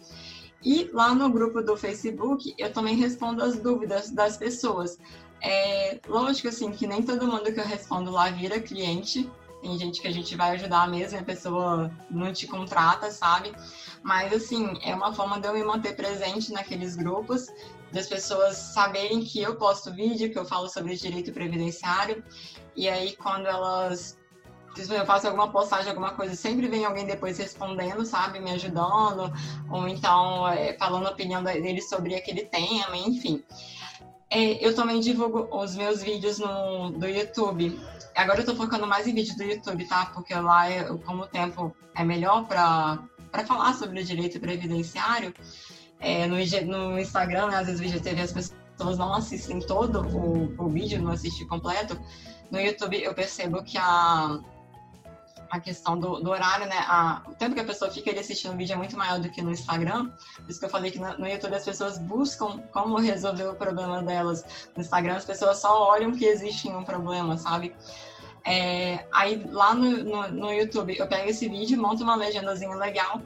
E lá no grupo do Facebook, eu também respondo as dúvidas das pessoas. É, lógico, assim, que nem todo mundo que eu respondo lá vira cliente. Tem gente que a gente vai ajudar mesmo a pessoa não te contrata, sabe? Mas, assim, é uma forma de eu me manter presente naqueles grupos, das pessoas saberem que eu posto vídeo, que eu falo sobre direito previdenciário. E aí, quando elas se eu faço alguma postagem, alguma coisa, sempre vem alguém depois respondendo, sabe? Me ajudando, ou então é, falando a opinião dele sobre aquele tema, enfim. É, eu também divulgo os meus vídeos no, do YouTube. Agora eu tô focando mais em vídeo do YouTube, tá? Porque lá, eu, como o tempo é melhor para falar sobre o direito previdenciário, é, no, no Instagram, né, às vezes o IGTV as pessoas não assistem todo o, o vídeo, não assistem completo. No YouTube eu percebo que a, a questão do, do horário, né? A, o tempo que a pessoa fica ali assistindo o vídeo é muito maior do que no Instagram. Por isso que eu falei que no, no YouTube as pessoas buscam como resolver o problema delas. No Instagram as pessoas só olham que existe um problema, sabe? É, aí lá no, no, no, YouTube eu pego esse vídeo, monto uma legendazinha legal,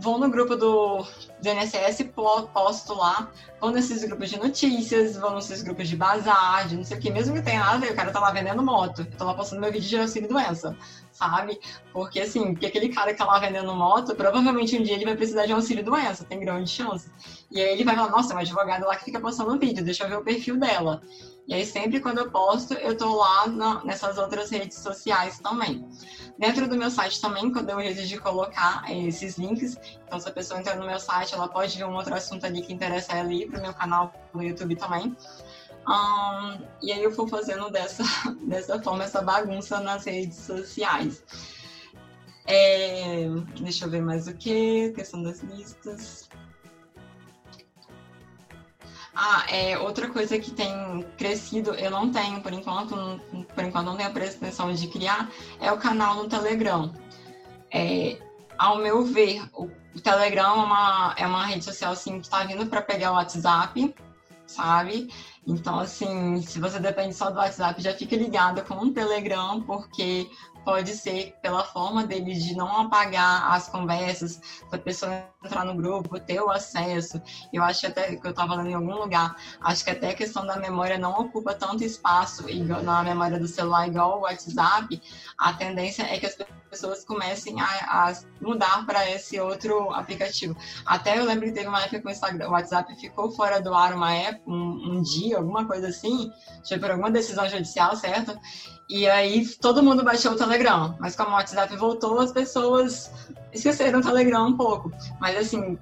vou no grupo do, do posto lá, vou nesses grupos de notícias, vou nesses grupos de bazar, de não sei o que, mesmo que tenha nada, o cara tá lá vendendo moto, tô lá postando meu vídeo de auxílio doença, sabe? Porque assim, porque aquele cara que tá lá vendendo moto, provavelmente um dia ele vai precisar de auxílio doença, tem grande chance. E aí ele vai falar, nossa, uma advogada lá que fica postando vídeo, deixa eu ver o perfil dela. E aí sempre quando eu posto, eu tô lá na, nessas outras redes sociais também. Dentro do meu site também, quando eu jeito colocar é, esses links. Então, se a pessoa entrar no meu site, ela pode ver um outro assunto ali que interessa ela ir pro meu canal no YouTube também. Um, e aí eu vou fazendo dessa, dessa forma, essa bagunça nas redes sociais. É, deixa eu ver mais o que, questão das listas. Ah, é, outra coisa que tem crescido, eu não tenho por enquanto, por enquanto não tenho a pretensão de criar, é o canal no Telegram. É, ao meu ver, o, o Telegram é uma, é uma rede social assim, que está vindo para pegar o WhatsApp, sabe? Então, assim, se você depende só do WhatsApp, já fica ligado com o Telegram, porque pode ser pela forma deles de não apagar as conversas, da pessoa entrar no grupo, ter o acesso. Eu acho até que eu estava lendo em algum lugar, acho que até a questão da memória não ocupa tanto espaço na memória do celular igual o WhatsApp. A tendência é que as pessoas comecem a, a mudar para esse outro aplicativo. Até eu lembro que teve uma época que o, Instagram, o WhatsApp ficou fora do ar uma época, um, um dia, alguma coisa assim, foi por alguma decisão judicial, certo? E aí todo mundo baixou o Telegram, mas como o WhatsApp voltou, as pessoas esqueceram o Telegram um pouco. Mas assim,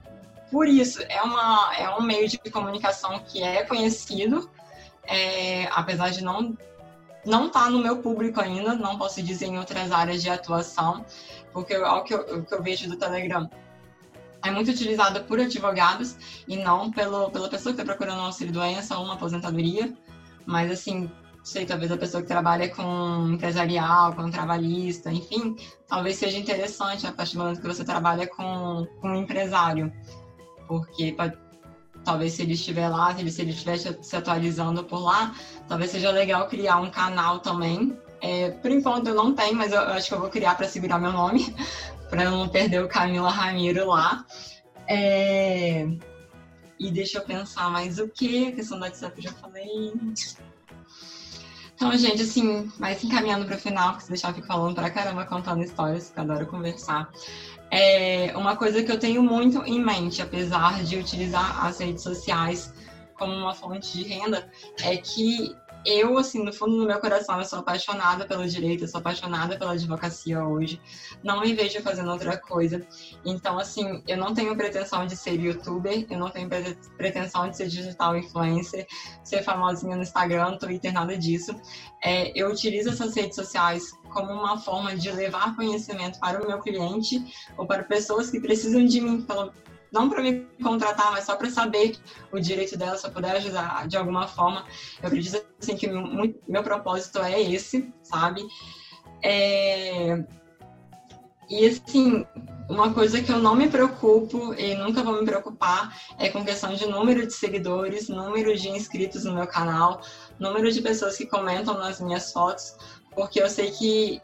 por isso, é, uma, é um meio de comunicação que é conhecido, é, apesar de não não estar tá no meu público ainda, não posso dizer em outras áreas de atuação, porque o que eu, o que eu vejo do Telegram é muito utilizado por advogados e não pelo, pela pessoa que está procurando um auxílio-doença ou uma aposentadoria. Mas, assim, sei, talvez a pessoa que trabalha com empresarial, com trabalhista, enfim, talvez seja interessante a partir do momento que você trabalha com, com um empresário, porque pode, talvez se ele estiver lá, se ele, se ele estiver se atualizando por lá, talvez seja legal criar um canal também. É, por enquanto eu não tenho, mas eu, eu acho que eu vou criar para segurar meu nome, para não perder o Camila Ramiro lá. É... E deixa eu pensar mais o que? A questão do WhatsApp eu já falei. Então, gente, assim, mais encaminhando para o final, porque se deixar eu fico falando pra caramba contando histórias, que eu adoro conversar. É uma coisa que eu tenho muito em mente, apesar de utilizar as redes sociais como uma fonte de renda, é que eu, assim, no fundo do meu coração, eu sou apaixonada pelo direito, eu sou apaixonada pela advocacia hoje. Não me vejo fazendo outra coisa. Então, assim, eu não tenho pretensão de ser youtuber, eu não tenho pretensão de ser digital influencer, ser famosinha no Instagram, Twitter, nada disso. É, eu utilizo essas redes sociais como uma forma de levar conhecimento para o meu cliente ou para pessoas que precisam de mim, pelo, não para me contratar, mas só para saber o direito dela, se eu puder ajudar de alguma forma. Eu acredito assim, que meu, meu propósito é esse, sabe? É... E assim, uma coisa que eu não me preocupo e nunca vou me preocupar é com questão de número de seguidores, número de inscritos no meu canal, número de pessoas que comentam nas minhas fotos, porque eu sei que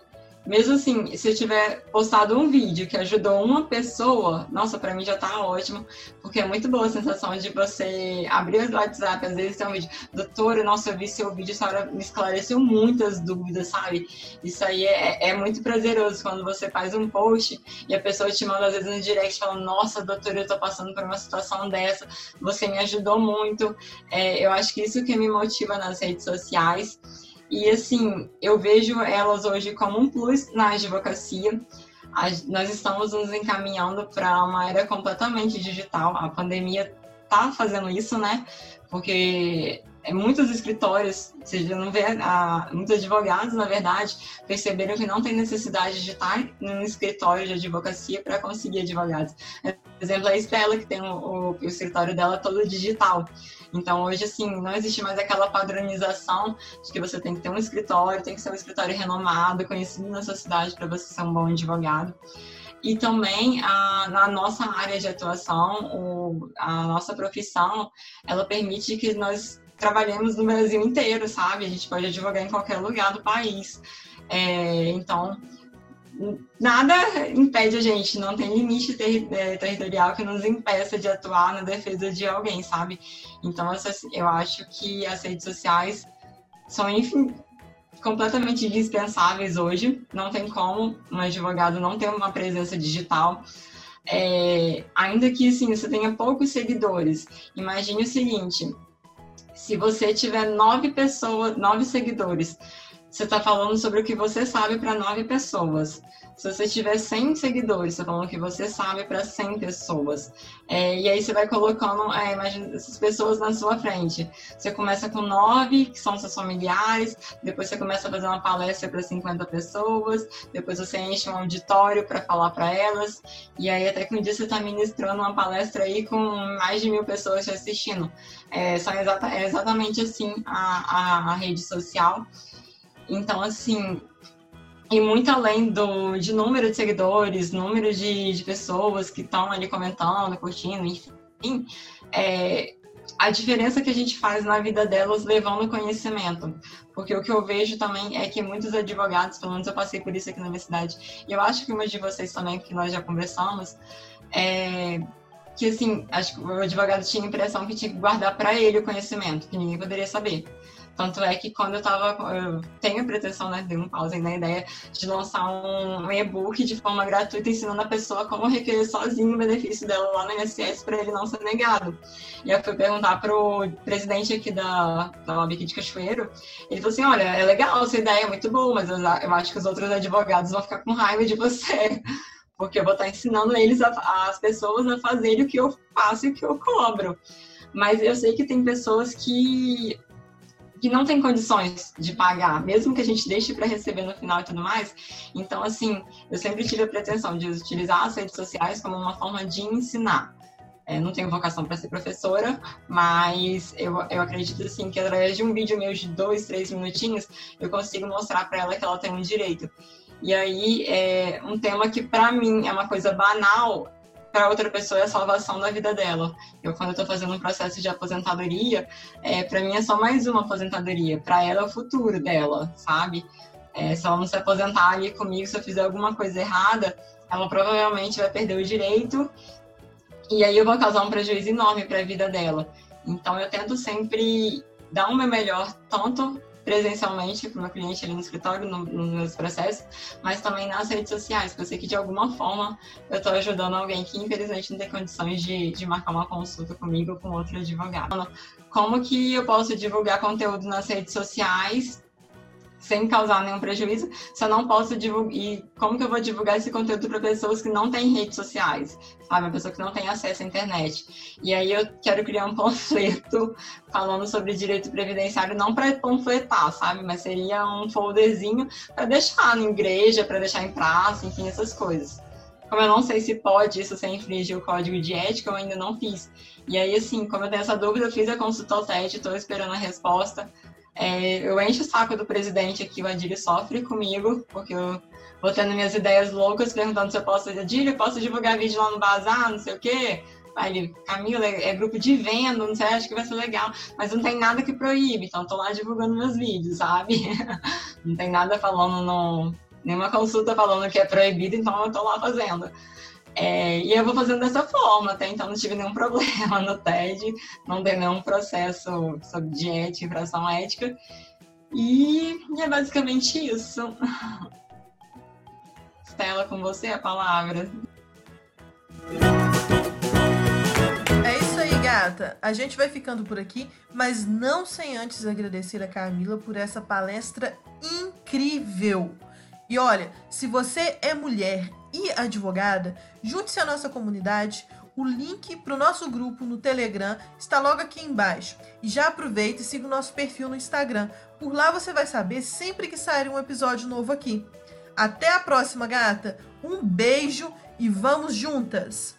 mesmo assim, se eu tiver postado um vídeo que ajudou uma pessoa, nossa, para mim já tá ótimo, porque é muito boa a sensação de você abrir o WhatsApp, às vezes tem um vídeo, doutora, nossa, eu vi seu vídeo, a senhora me esclareceu muitas dúvidas, sabe? Isso aí é, é muito prazeroso quando você faz um post e a pessoa te manda, às vezes, no direct falando, nossa, doutora, eu tô passando por uma situação dessa, você me ajudou muito. É, eu acho que isso que me motiva nas redes sociais. E assim, eu vejo elas hoje como um plus na advocacia. nós estamos nos encaminhando para uma era completamente digital. A pandemia está fazendo isso, né? Porque é, muitos escritórios, você não vê, muitos advogados, na verdade, perceberam que não tem necessidade de estar num escritório de advocacia para conseguir advogados. Por exemplo, a Estela, que tem o, o, o escritório dela todo digital. Então, hoje, assim, não existe mais aquela padronização de que você tem que ter um escritório, tem que ser um escritório renomado, conhecido na sua cidade para você ser um bom advogado. E também a, na nossa área de atuação, o, a nossa profissão, ela permite que nós trabalhemos no Brasil inteiro, sabe? A gente pode advogar em qualquer lugar do país. É, então, nada impede a gente, não tem limite ter, é, territorial que nos impeça de atuar na defesa de alguém, sabe? Então, eu acho que as redes sociais são enfim, completamente dispensáveis hoje. Não tem como um advogado não ter uma presença digital. É, ainda que assim, você tenha poucos seguidores. Imagine o seguinte: se você tiver nove pessoas, nove seguidores, você está falando sobre o que você sabe para nove pessoas. Se você tiver 100 seguidores, você está falando que você sabe para 100 pessoas. É, e aí você vai colocando, é, imagina, essas pessoas na sua frente. Você começa com nove, que são seus familiares, depois você começa a fazer uma palestra para 50 pessoas, depois você enche um auditório para falar para elas, e aí até que um dia você está ministrando uma palestra aí com mais de mil pessoas te assistindo. É, são exata, é exatamente assim a, a, a rede social. Então, assim, e muito além do, de número de seguidores, número de, de pessoas que estão ali comentando, curtindo, enfim, é, a diferença que a gente faz na vida delas levando conhecimento. Porque o que eu vejo também é que muitos advogados, pelo menos eu passei por isso aqui na universidade, e eu acho que uma de vocês também, que nós já conversamos, é que assim, acho que o advogado tinha a impressão que tinha que guardar para ele o conhecimento, que ninguém poderia saber. Tanto é que quando eu tava. Eu tenho a pretensão, né? Dei um pause na ideia de lançar um, e-book de forma gratuita ensinando a pessoa como requerer sozinho o benefício dela lá no INSS para ele não ser negado. E eu fui perguntar pro presidente aqui da, da aqui de Cachoeiro. Ele falou assim: olha, é legal, essa ideia é muito boa, mas eu, eu acho que os outros advogados vão ficar com raiva de você porque eu vou estar ensinando eles, a, as pessoas, a fazerem o que eu faço e o que eu cobro. Mas eu sei que tem pessoas que que não tem condições de pagar, mesmo que a gente deixe para receber no final e tudo mais. Então, assim, eu sempre tive a pretensão de utilizar as redes sociais como uma forma de ensinar. É, não tenho vocação para ser professora, mas eu, eu acredito assim que através de um vídeo meu de dois, três minutinhos, eu consigo mostrar para ela que ela tem um direito. E aí, é um tema que para mim é uma coisa banal, para outra pessoa é a salvação da vida dela. Eu, quando estou fazendo um processo de aposentadoria, é, para mim é só mais uma aposentadoria. Para ela é o futuro dela, sabe? É, se ela não se aposentar ali comigo, se eu fizer alguma coisa errada, ela provavelmente vai perder o direito e aí eu vou causar um prejuízo enorme para a vida dela. Então eu tento sempre dar o meu melhor, tanto presencialmente para o meu cliente ali no escritório, no, nos meus processos, mas também nas redes sociais, porque eu sei que de alguma forma eu estou ajudando alguém que infelizmente não tem condições de, de marcar uma consulta comigo ou com outro advogado. Como que eu posso divulgar conteúdo nas redes sociais sem causar nenhum prejuízo, se eu não posso divulgar. E como que eu vou divulgar esse conteúdo para pessoas que não têm redes sociais? Sabe? Uma pessoa que não tem acesso à internet. E aí eu quero criar um panfleto falando sobre direito previdenciário, não para panfletar, sabe? Mas seria um folderzinho para deixar na igreja, para deixar em praça, enfim, essas coisas. Como eu não sei se pode isso sem infringir o código de ética, eu ainda não fiz. E aí, assim, como eu tenho essa dúvida, eu fiz a consulta ao TED, estou esperando a resposta. É, eu encho o saco do presidente aqui, o Adílio sofre comigo, porque eu vou tendo minhas ideias loucas, perguntando se eu posso, Adílio, posso divulgar vídeo lá no bazar, não sei o quê. Aí Camila, é, é grupo de venda, não sei, acho que vai ser legal, mas não tem nada que proíbe, então tô lá divulgando meus vídeos, sabe? não tem nada falando no. nenhuma consulta falando que é proibido, então eu tô lá fazendo. É, e eu vou fazendo dessa forma, até então não tive nenhum problema no TED, não dei nenhum processo sobre ética, infração ética. E, e é basicamente isso. Stella, com você a palavra. É isso aí, gata. A gente vai ficando por aqui, mas não sem antes agradecer a Camila por essa palestra incrível. E olha, se você é mulher e advogada, junte-se à nossa comunidade. O link para o nosso grupo no Telegram está logo aqui embaixo. E já aproveita e siga o nosso perfil no Instagram. Por lá você vai saber sempre que sair um episódio novo aqui. Até a próxima, gata. Um beijo e vamos juntas!